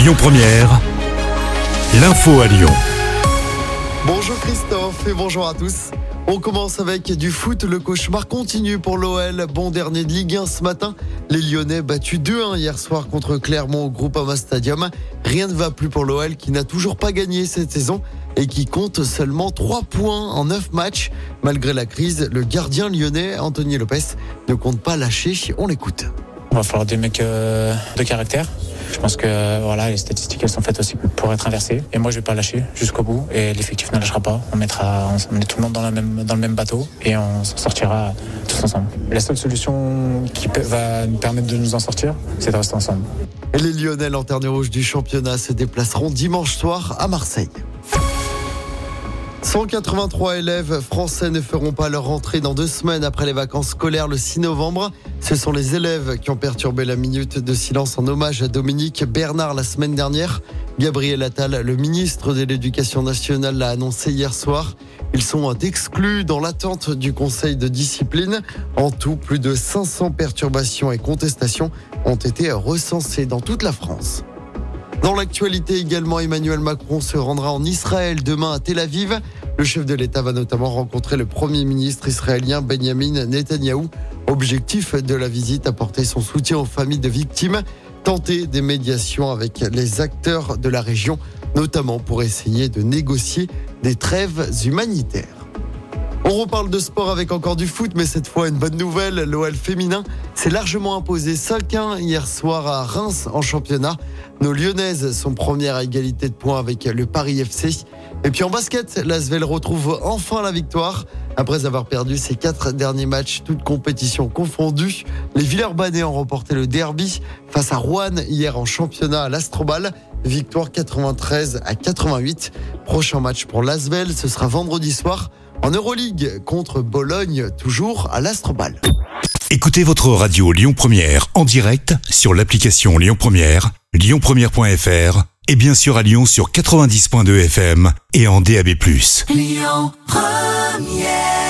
Lyon Première, l'info à Lyon. Bonjour Christophe et bonjour à tous. On commence avec du foot. Le cauchemar continue pour l'OL. Bon dernier de Ligue 1 ce matin. Les Lyonnais battus 2-1 hier soir contre Clermont au Groupama Stadium. Rien ne va plus pour l'OL qui n'a toujours pas gagné cette saison et qui compte seulement 3 points en 9 matchs. Malgré la crise, le gardien lyonnais Anthony Lopez ne compte pas lâcher. On l'écoute. Il va falloir des mecs euh, de caractère. Je pense que voilà, les statistiques elles sont faites aussi pour être inversées. Et moi, je vais pas lâcher jusqu'au bout. Et l'effectif ne lâchera pas. On mettra, on tout le monde dans, le même bateau et on s'en sortira tous ensemble. La seule solution qui va nous permettre de nous en sortir, c'est de rester ensemble. Et les Lyonnais, lanterne rouge du championnat, se déplaceront dimanche soir à Marseille. 183 élèves français ne feront pas leur rentrée dans deux semaines après les vacances scolaires le 6 novembre. Ce sont les élèves qui ont perturbé la minute de silence en hommage à Dominique Bernard la semaine dernière. Gabriel Attal, le ministre de l'Éducation nationale, l'a annoncé hier soir. Ils sont exclus dans l'attente du Conseil de discipline. En tout, plus de 500 perturbations et contestations ont été recensées dans toute la France. Dans l'actualité également, Emmanuel Macron se rendra en Israël demain à Tel Aviv. Le chef de l'État va notamment rencontrer le Premier ministre israélien Benjamin Netanyahou. Objectif de la visite, apporter son soutien aux familles de victimes, tenter des médiations avec les acteurs de la région, notamment pour essayer de négocier des trêves humanitaires. On reparle de sport avec encore du foot, mais cette fois une bonne nouvelle. L'OL féminin s'est largement imposé 5-1 hier soir à Reims en championnat. Nos Lyonnaises sont premières à égalité de points avec le Paris FC. Et puis en basket, l'Asvel retrouve enfin la victoire. Après avoir perdu ses quatre derniers matchs, toutes compétitions confondues, les Villeurbanais ont remporté le derby face à Rouen hier en championnat à l'Astrobal. Victoire 93 à 88. Prochain match pour l'Asvel, ce sera vendredi soir en Euroleague contre Bologne, toujours à l'Astrobal. Écoutez votre radio Lyon Première en direct sur l'application Lyon Première, lyonpremière.fr et bien sûr à Lyon sur 90.2 FM et en DAB+. Lyon Première